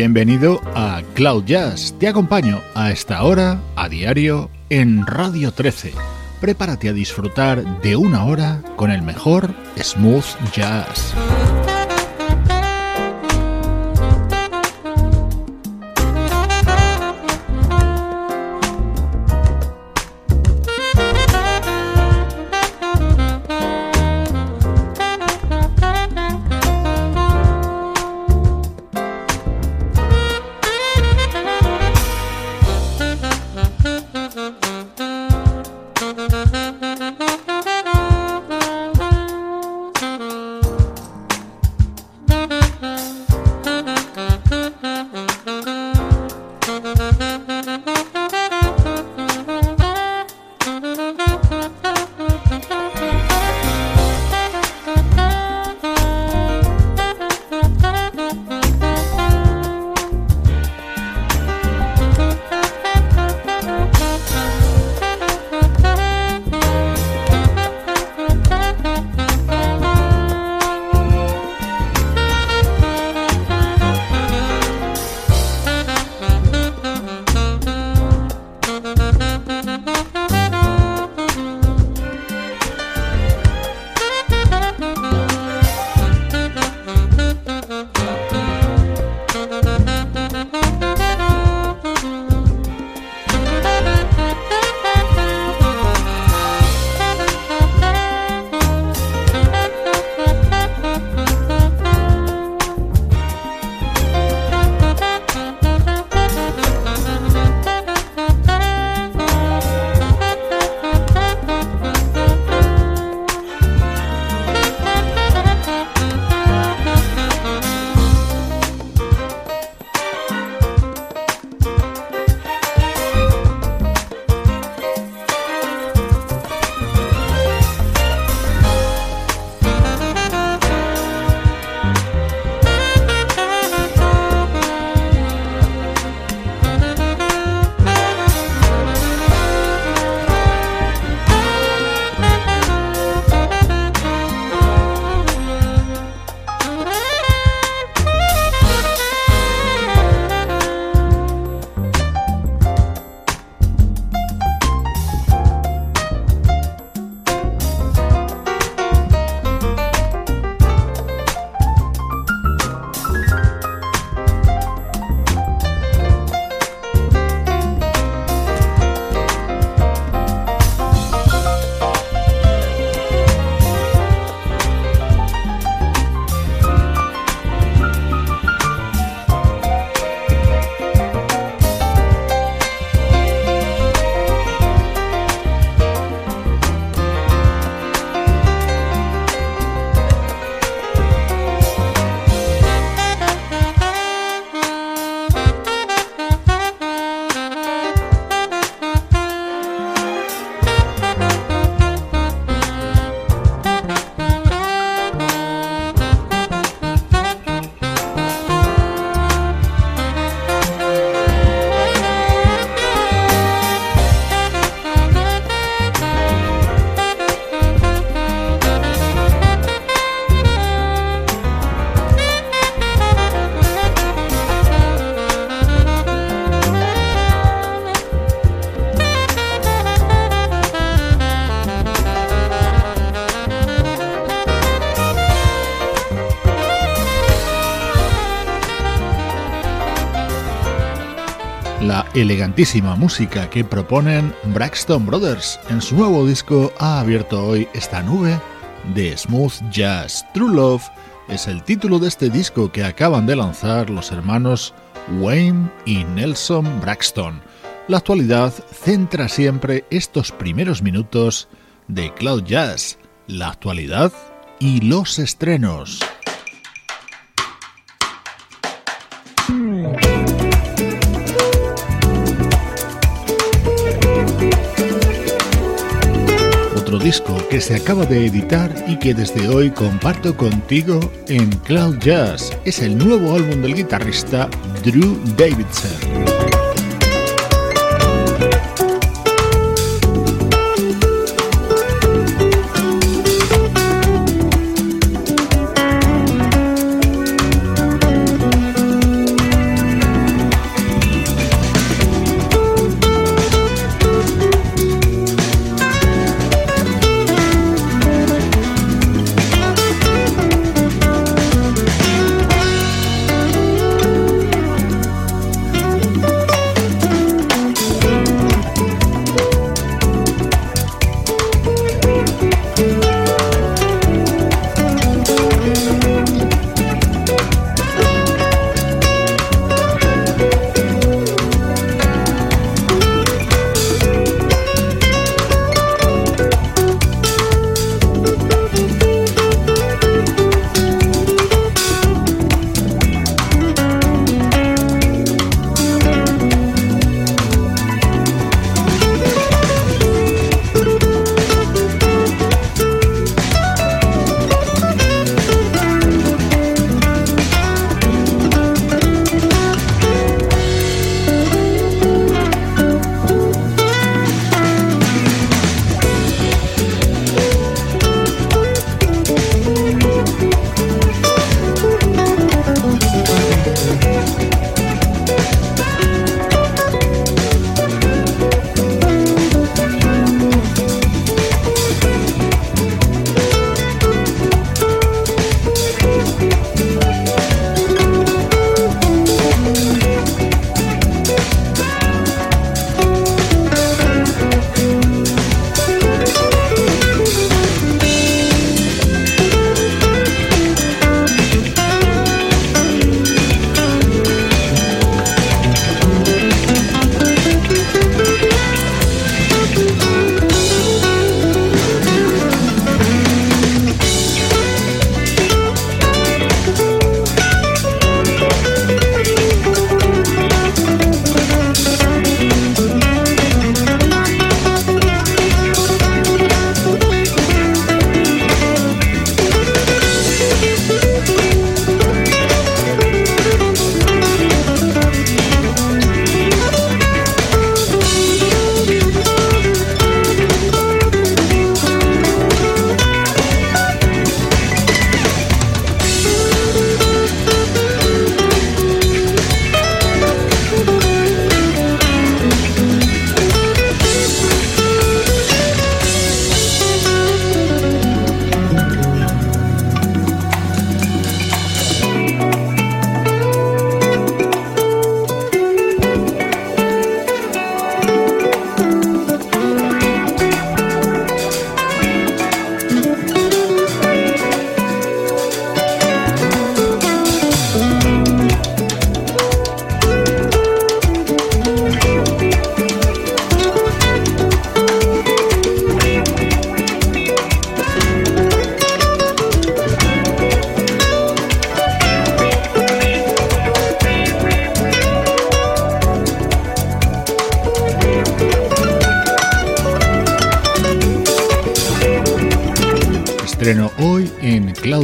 Bienvenido a Cloud Jazz. Te acompaño a esta hora, a diario, en Radio 13. Prepárate a disfrutar de una hora con el mejor smooth jazz. Elegantísima música que proponen Braxton Brothers. En su nuevo disco ha abierto hoy esta nube de smooth jazz. True Love es el título de este disco que acaban de lanzar los hermanos Wayne y Nelson Braxton. La actualidad centra siempre estos primeros minutos de Cloud Jazz, la actualidad y los estrenos. Disco que se acaba de editar y que desde hoy comparto contigo en Cloud Jazz. Es el nuevo álbum del guitarrista Drew Davidson.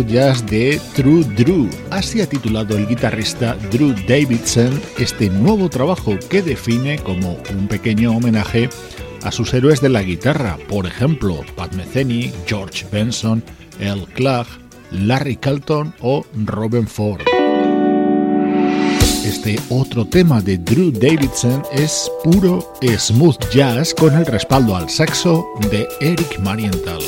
Jazz de True Drew. Así ha titulado el guitarrista Drew Davidson este nuevo trabajo que define como un pequeño homenaje a sus héroes de la guitarra, por ejemplo, Pat Metheny, George Benson, El Clark, Larry Carlton o Robin Ford. Este otro tema de Drew Davidson es puro smooth jazz con el respaldo al saxo de Eric Marienthal.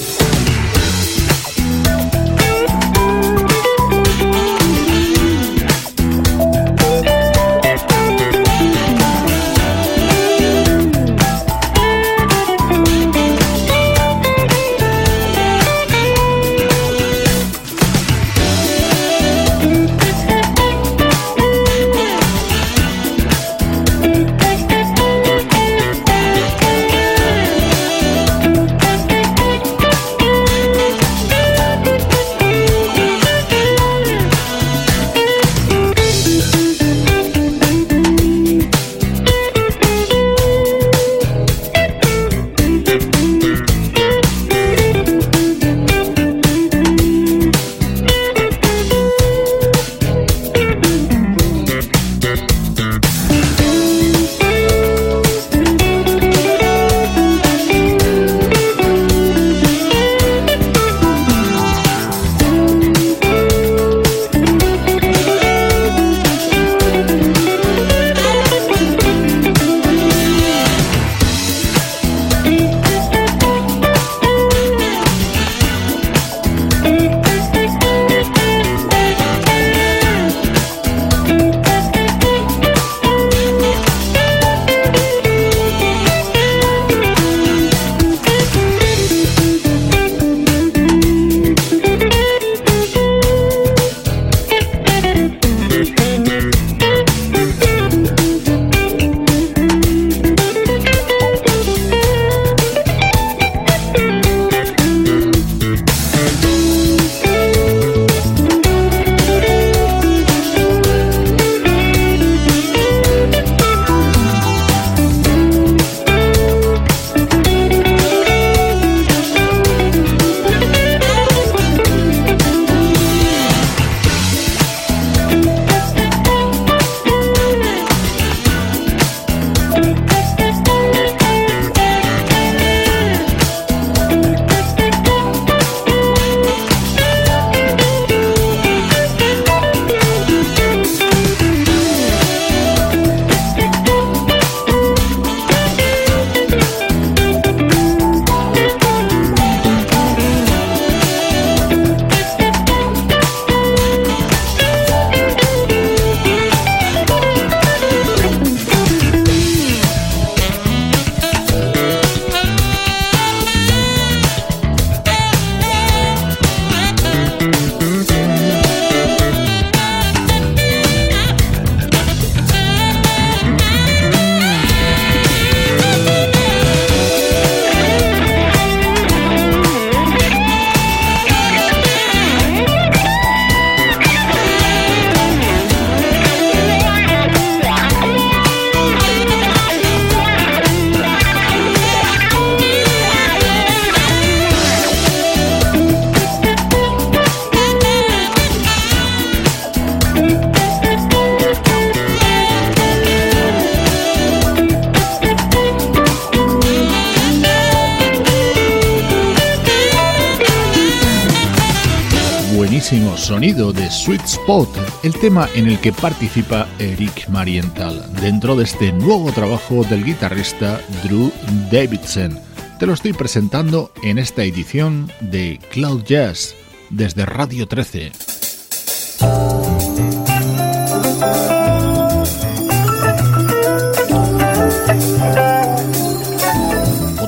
Sweet Spot, el tema en el que participa Eric Marienthal dentro de este nuevo trabajo del guitarrista Drew Davidson. Te lo estoy presentando en esta edición de Cloud Jazz desde Radio 13.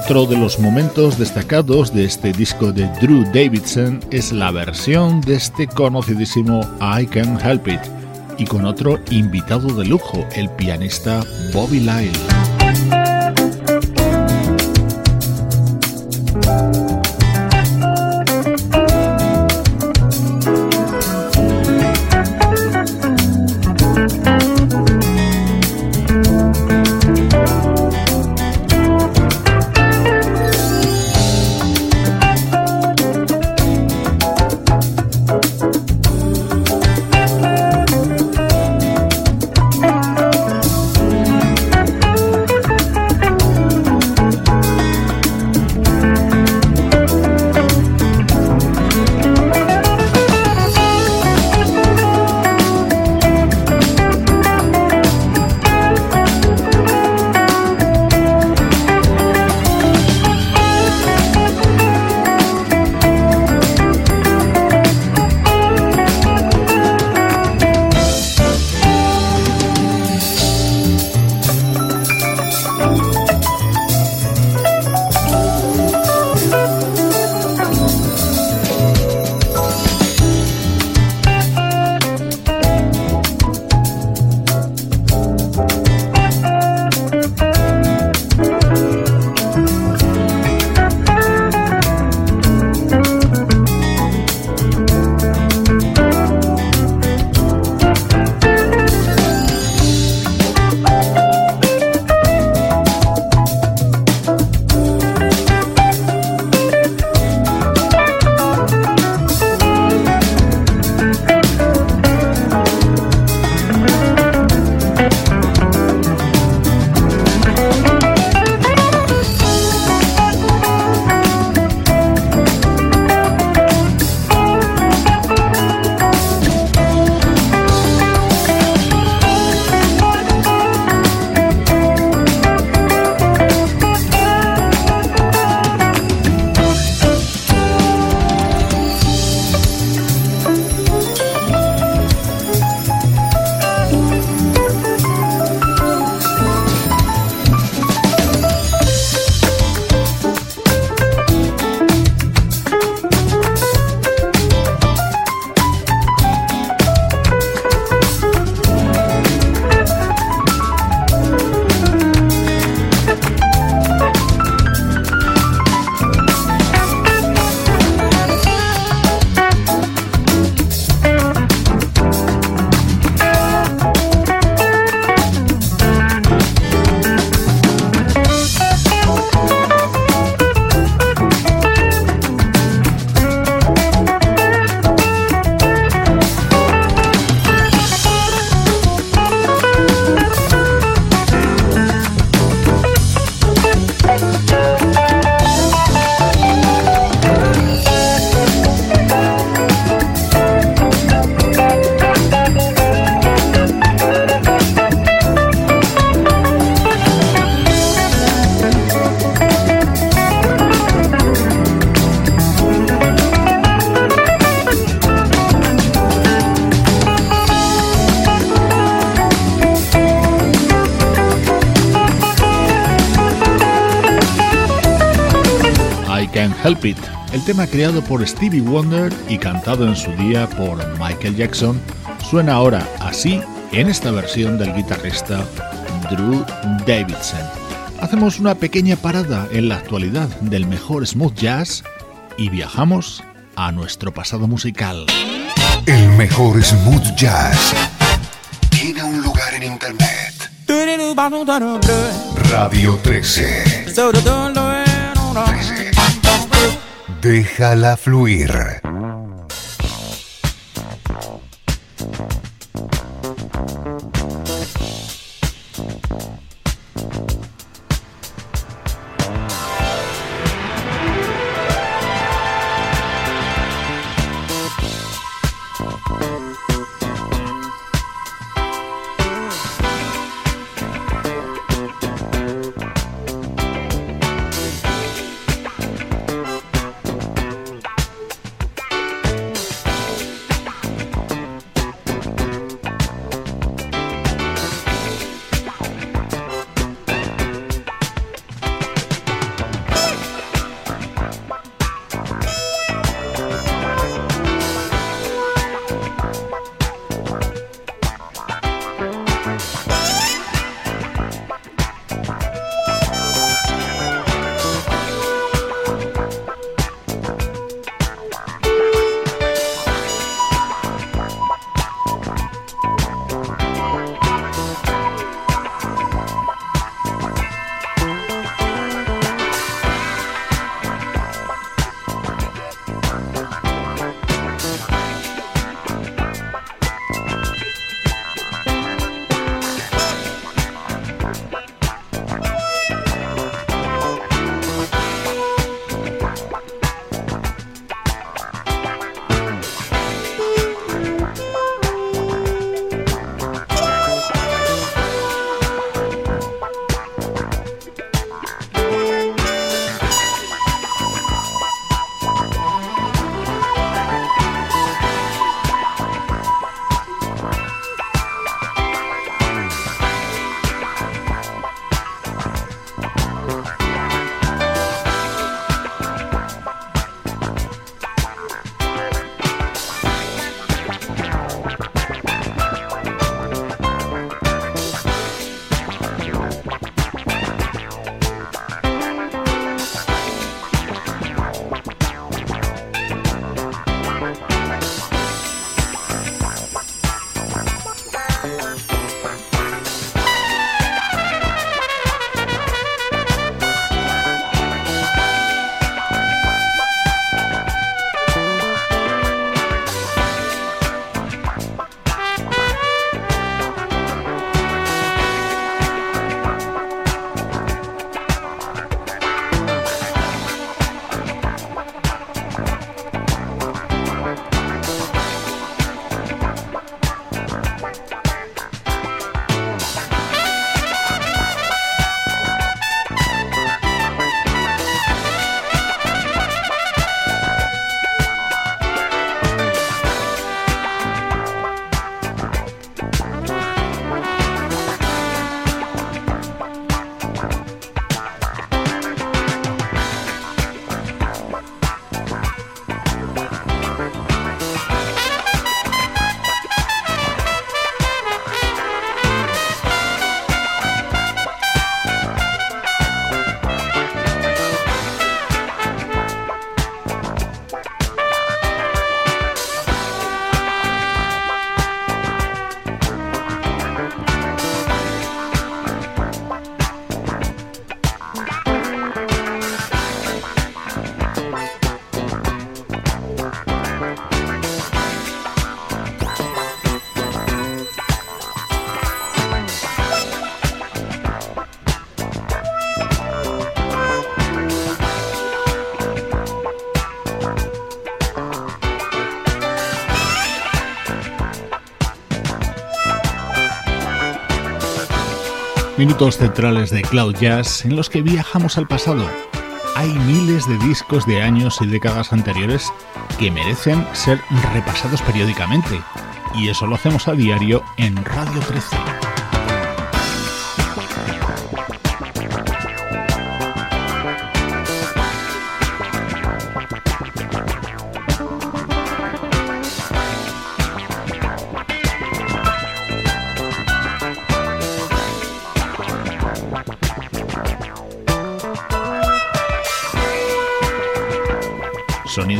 Otro de los momentos destacados de este disco de Drew Davidson es la versión de este conocidísimo I Can Help It y con otro invitado de lujo, el pianista Bobby Lyle. El tema creado por Stevie Wonder y cantado en su día por Michael Jackson, suena ahora así en esta versión del guitarrista Drew Davidson. Hacemos una pequeña parada en la actualidad del mejor smooth jazz y viajamos a nuestro pasado musical. El mejor smooth jazz tiene un lugar en internet. Radio 13. Déjala fluir. Minutos centrales de Cloud Jazz en los que viajamos al pasado. Hay miles de discos de años y décadas anteriores que merecen ser repasados periódicamente, y eso lo hacemos a diario en Radio 13.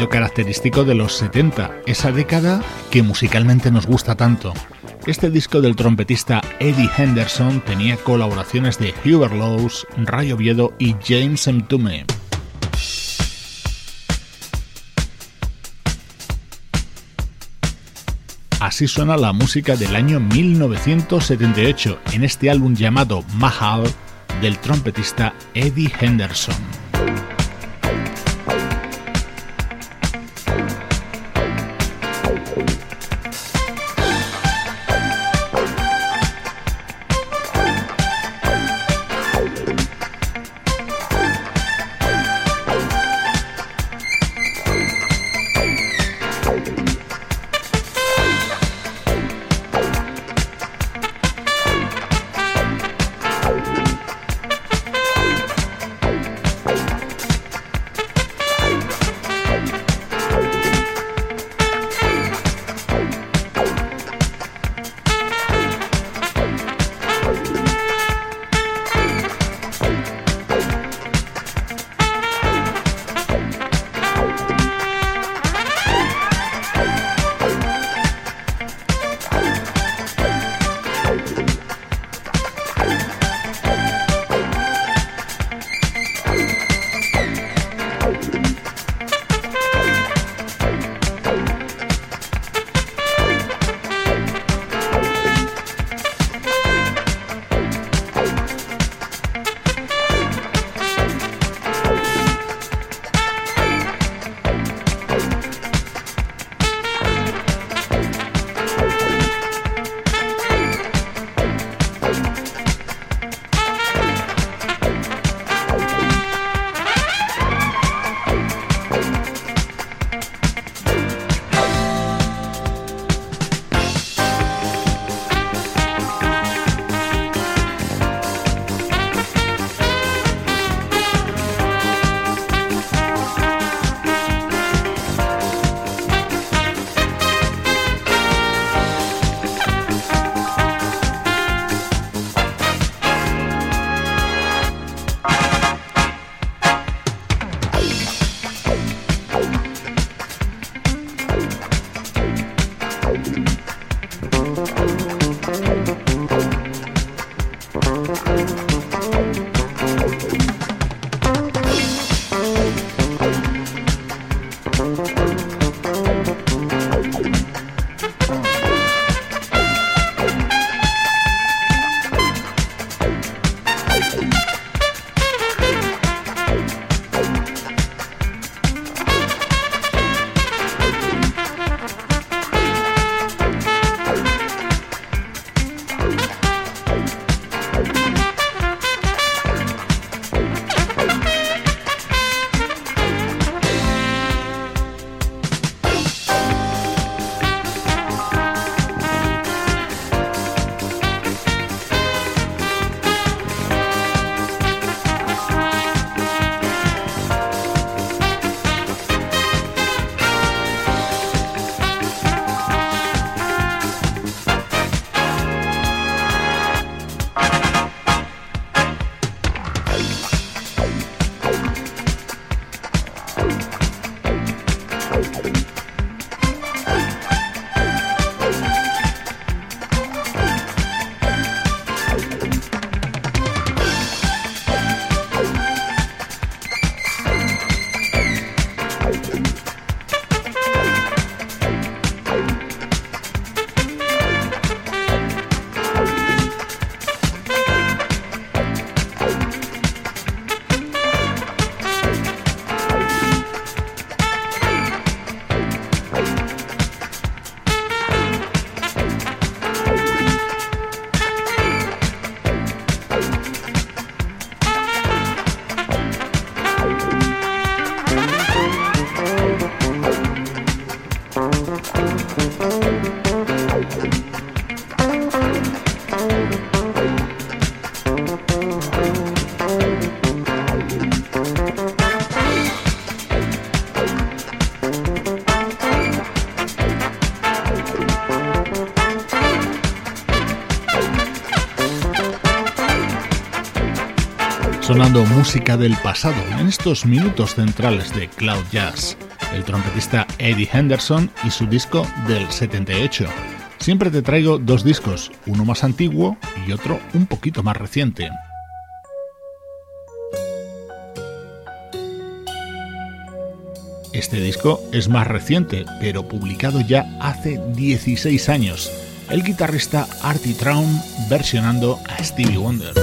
Característico de los 70, esa década que musicalmente nos gusta tanto. Este disco del trompetista Eddie Henderson tenía colaboraciones de Hubert Lowes, Ray Oviedo y James Mtume. Así suena la música del año 1978 en este álbum llamado Mahal del trompetista Eddie Henderson. Sonando música del pasado en estos minutos centrales de Cloud Jazz. El trompetista Eddie Henderson y su disco del 78. Siempre te traigo dos discos, uno más antiguo y otro un poquito más reciente. Este disco es más reciente, pero publicado ya hace 16 años. El guitarrista Artie Traum versionando a Stevie Wonder.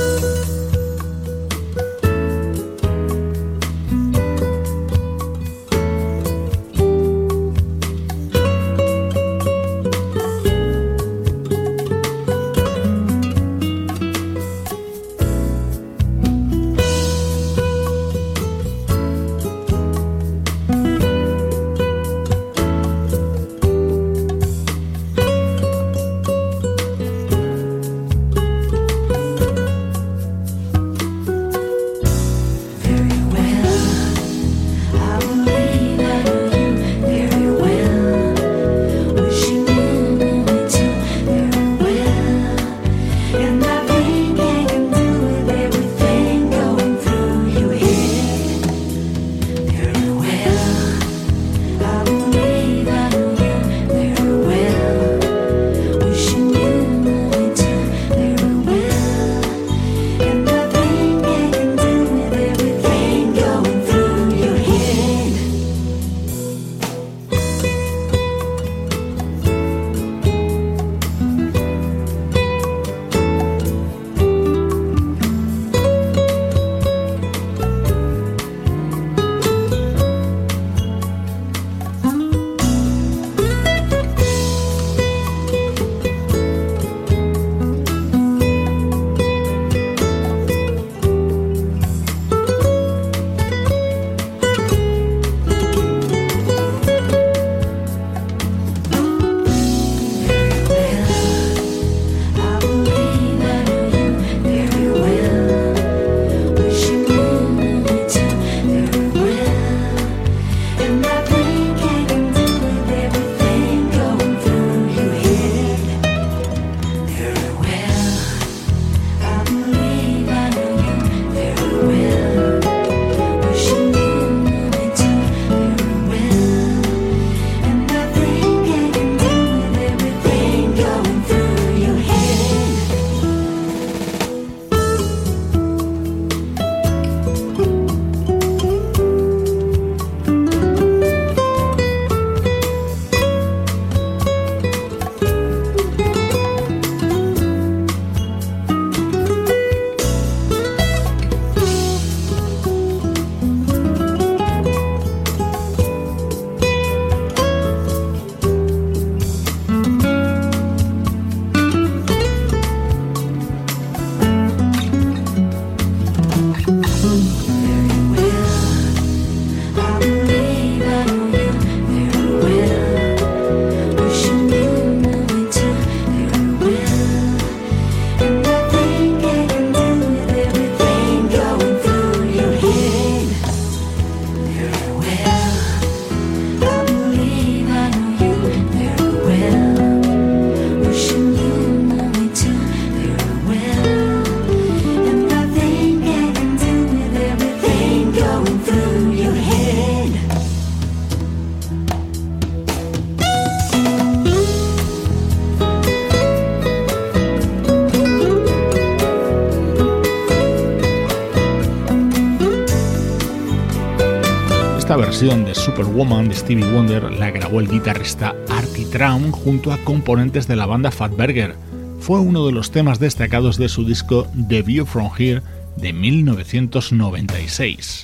De Superwoman de Stevie Wonder la grabó el guitarrista Artie Traum junto a componentes de la banda Fatberger. Fue uno de los temas destacados de su disco The View From Here de 1996.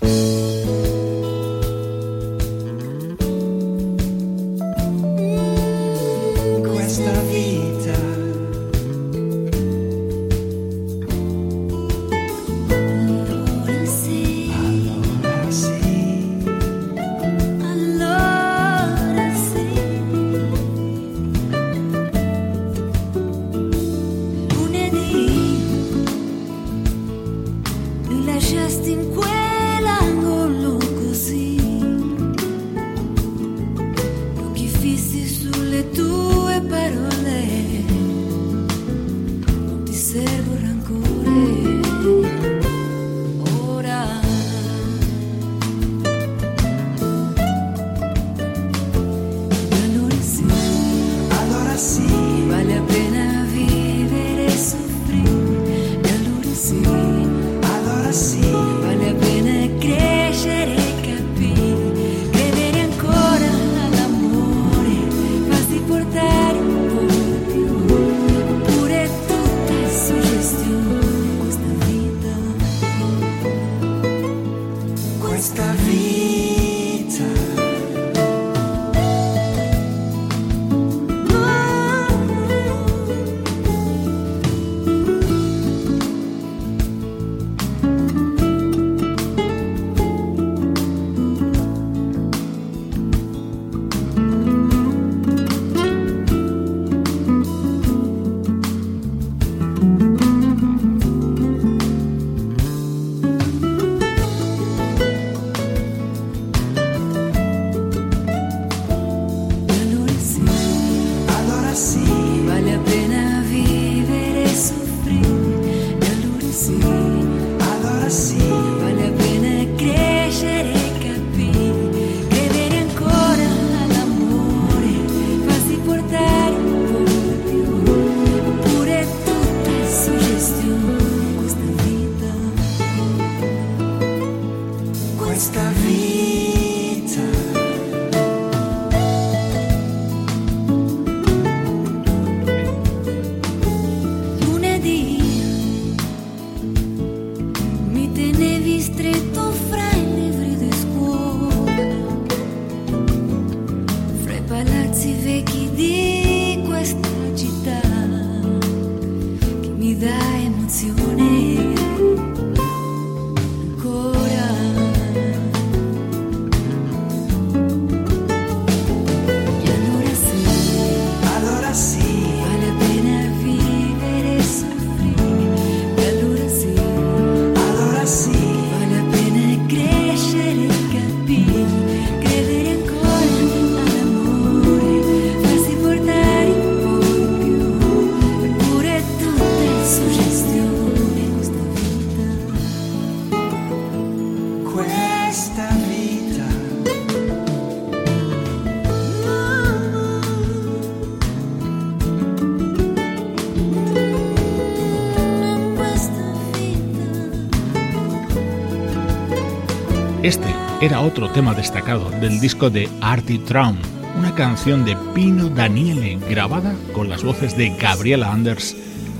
Era otro tema destacado del disco de Artie Traum, una canción de Pino Daniele grabada con las voces de Gabriela Anders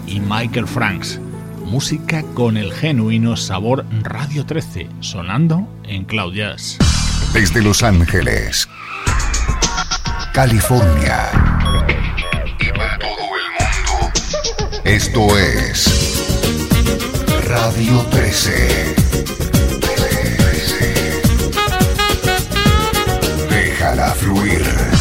y Michael Franks. Música con el genuino sabor Radio 13, sonando en Cloud Jazz. Desde Los Ángeles, California y para todo el mundo, esto es Radio 13. Fluir.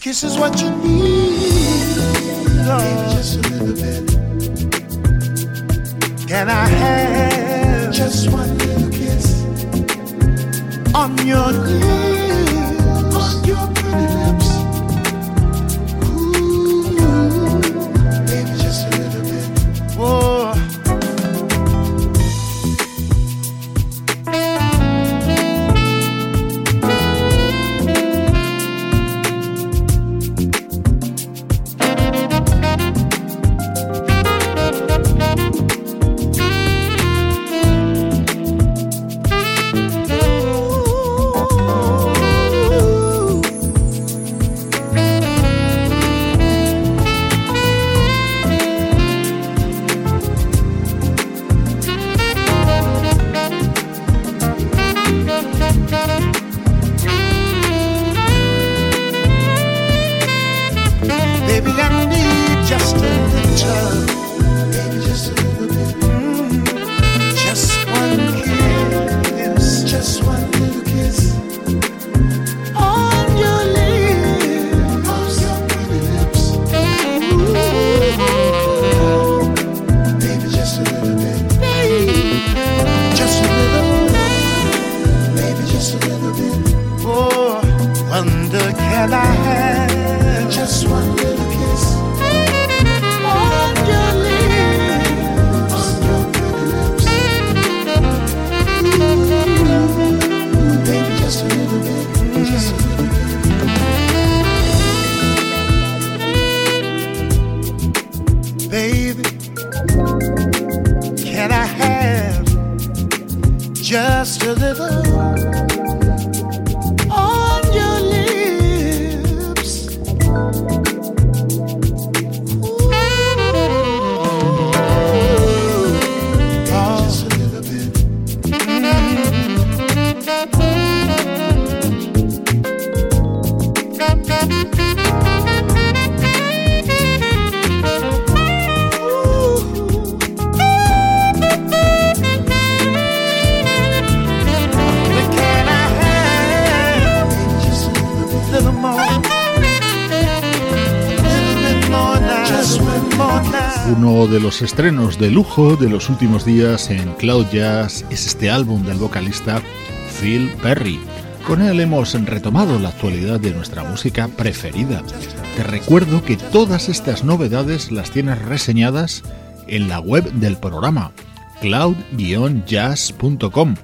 Kiss is what you need. Lord. just a little bit. Can I have just one little kiss on your lips? On your pretty lips. Los estrenos de lujo de los últimos días en Cloud Jazz es este álbum del vocalista Phil Perry. Con él hemos retomado la actualidad de nuestra música preferida. Te recuerdo que todas estas novedades las tienes reseñadas en la web del programa cloud-jazz.com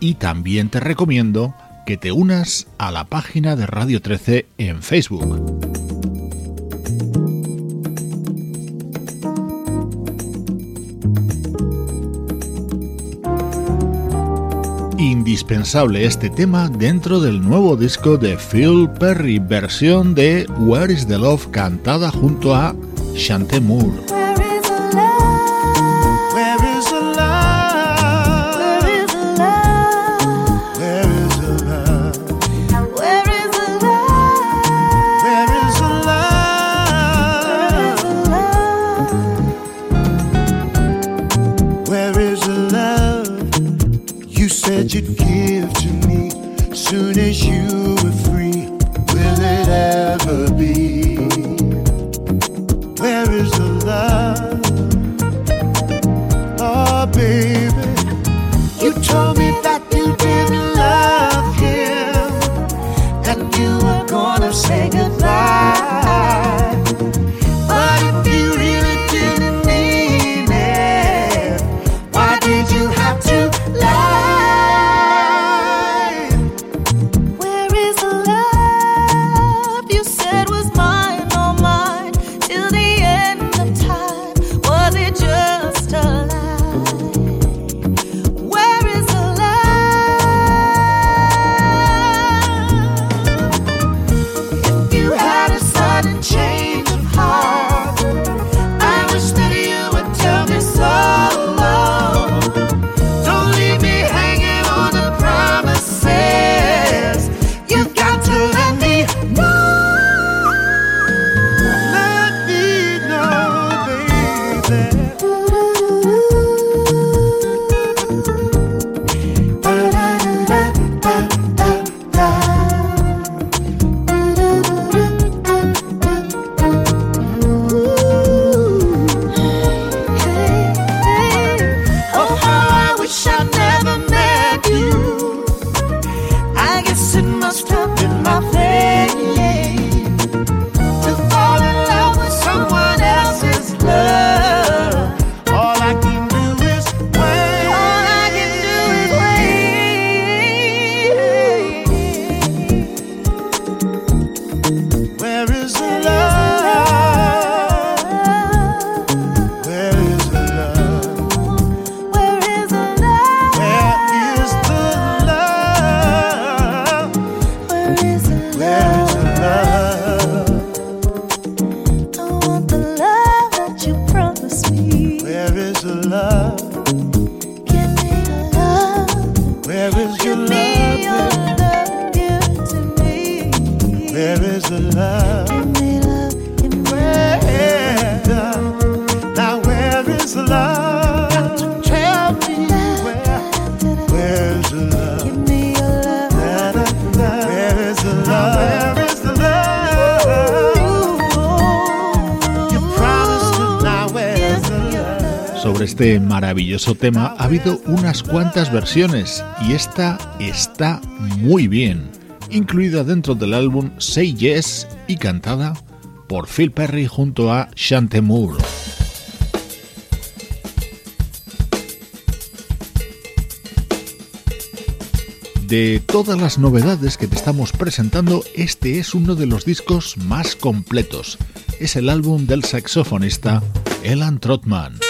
y también te recomiendo que te unas a la página de Radio 13 en Facebook. Indispensable este tema dentro del nuevo disco de Phil Perry, versión de Where is the Love cantada junto a Chante Moore. Maravilloso tema ha habido unas cuantas versiones y esta está muy bien, incluida dentro del álbum Say Yes y cantada por Phil Perry junto a Chante Moore. De todas las novedades que te estamos presentando, este es uno de los discos más completos. Es el álbum del saxofonista Elan Trotman.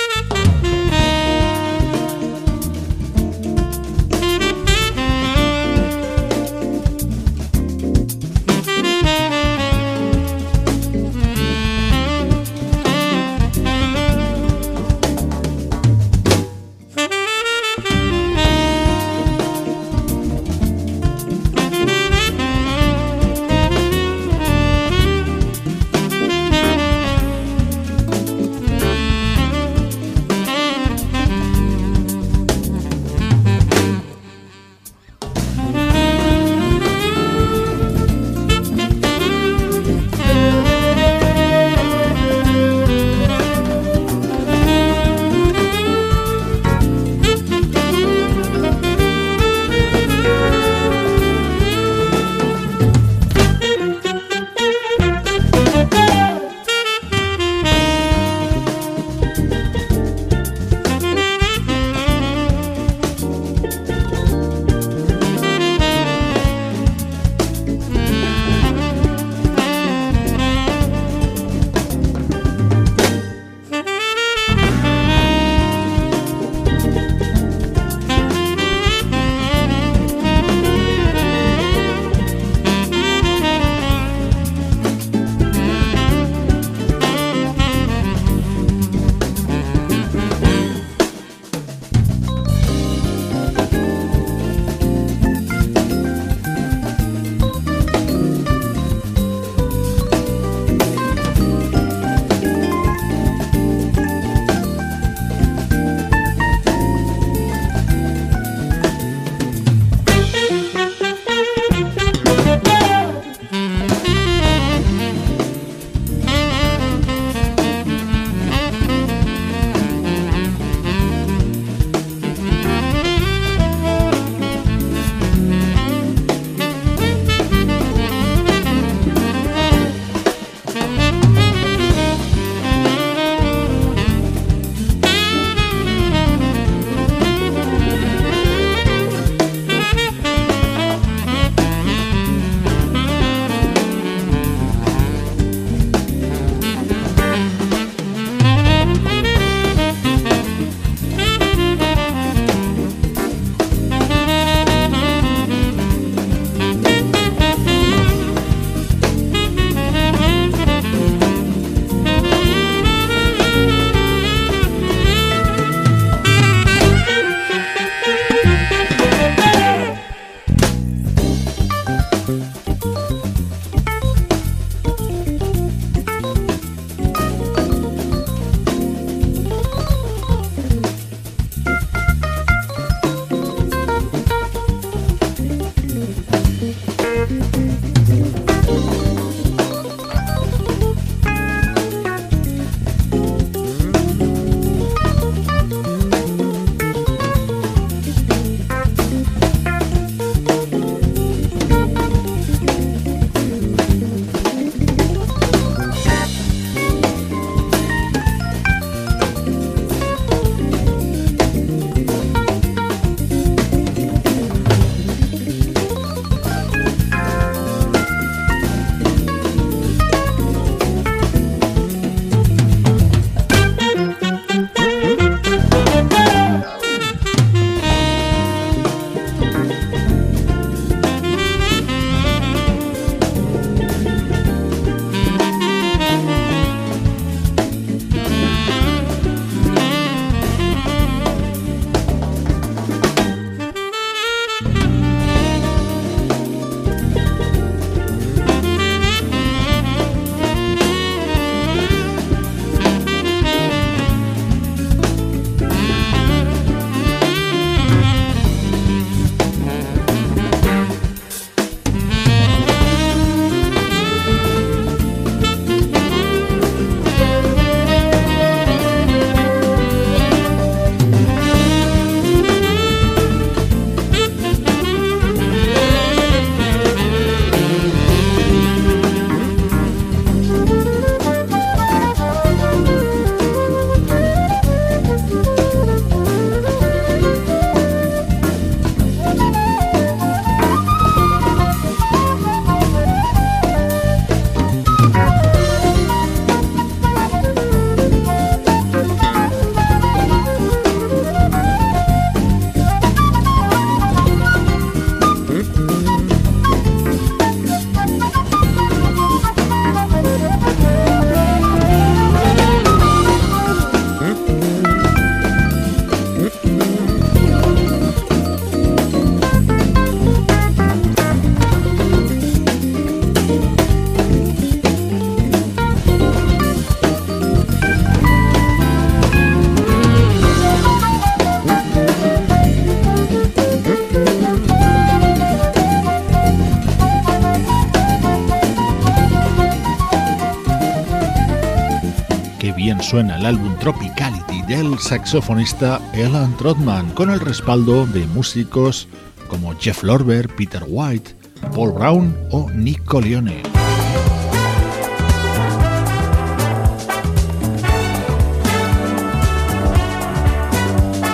Suena el álbum Tropicality del saxofonista Alan Trotman con el respaldo de músicos como Jeff Lorber, Peter White, Paul Brown o Nick Colione.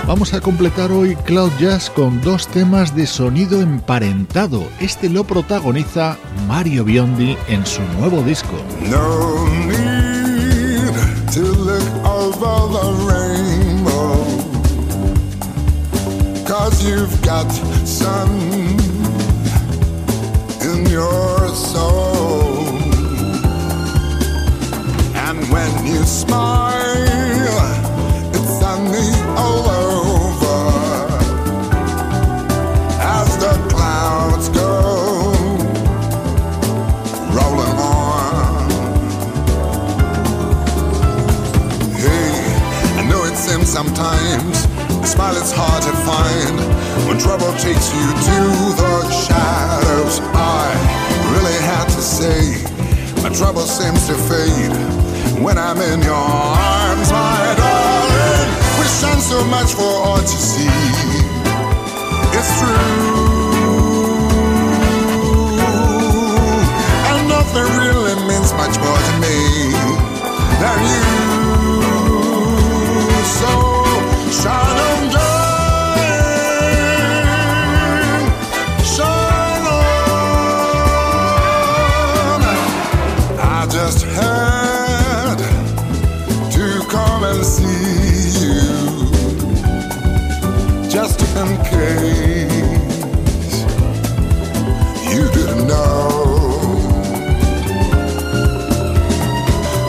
Vamos a completar hoy Cloud Jazz con dos temas de sonido emparentado. Este lo protagoniza Mario Biondi en su nuevo disco. Over the rainbow. Cause you've got sun in your soul. And when you smile, smile is hard to find when trouble takes you to the shadows. I really had to say, my trouble seems to fade when I'm in your arms, my darling. We shine so much for all to see. It's true. And nothing really means much more to me than you in case you didn't know.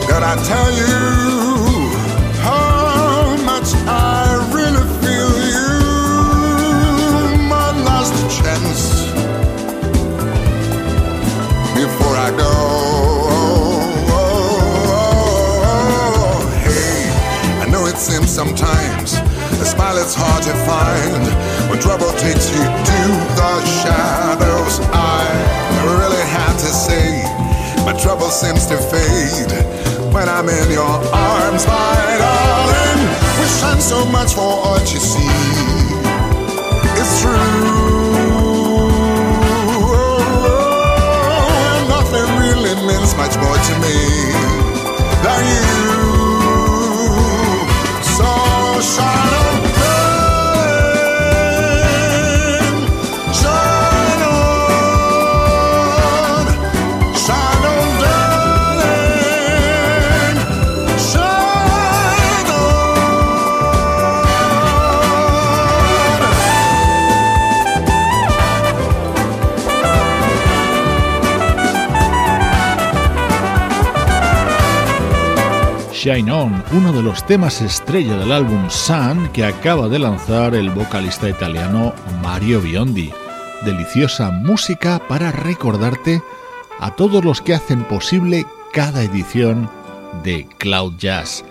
Did I tell you? Sims to Shine uno de los temas estrella del álbum Sun que acaba de lanzar el vocalista italiano Mario Biondi. Deliciosa música para recordarte a todos los que hacen posible cada edición de Cloud Jazz.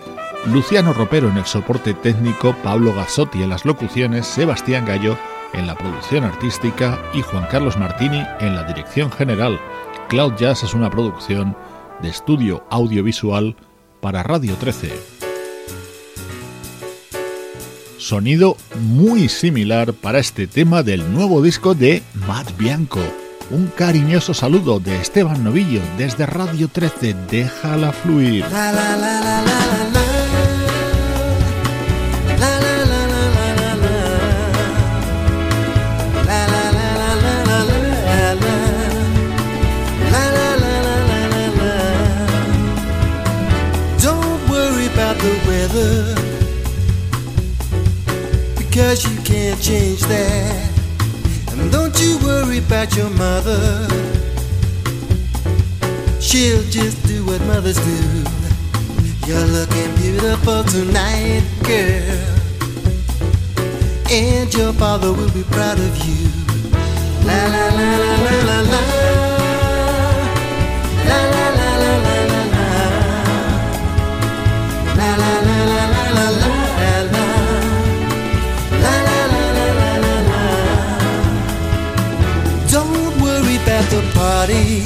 Luciano Ropero en el soporte técnico, Pablo Gazzotti en las locuciones, Sebastián Gallo en la producción artística y Juan Carlos Martini en la dirección general. Cloud Jazz es una producción de estudio audiovisual para Radio 13. Sonido muy similar para este tema del nuevo disco de Matt Bianco. Un cariñoso saludo de Esteban Novillo desde Radio 13. Déjala fluir. Change that. And don't you worry about your mother. She'll just do what mothers do. You're looking beautiful tonight, girl. And your father will be proud of you. La la la la. La la la la party.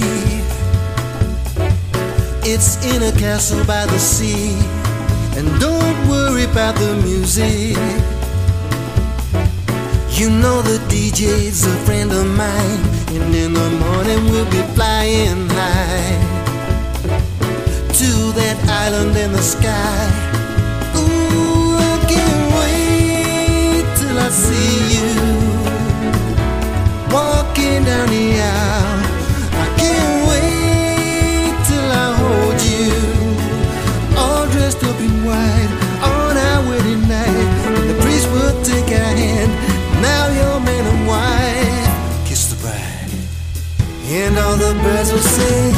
It's in a castle by the sea. And don't worry about the music. You know the DJ's a friend of mine. And in the morning we'll be flying high to that island in the sky. Ooh, I can't wait till I see you walking down the aisle. And all the birds will sing.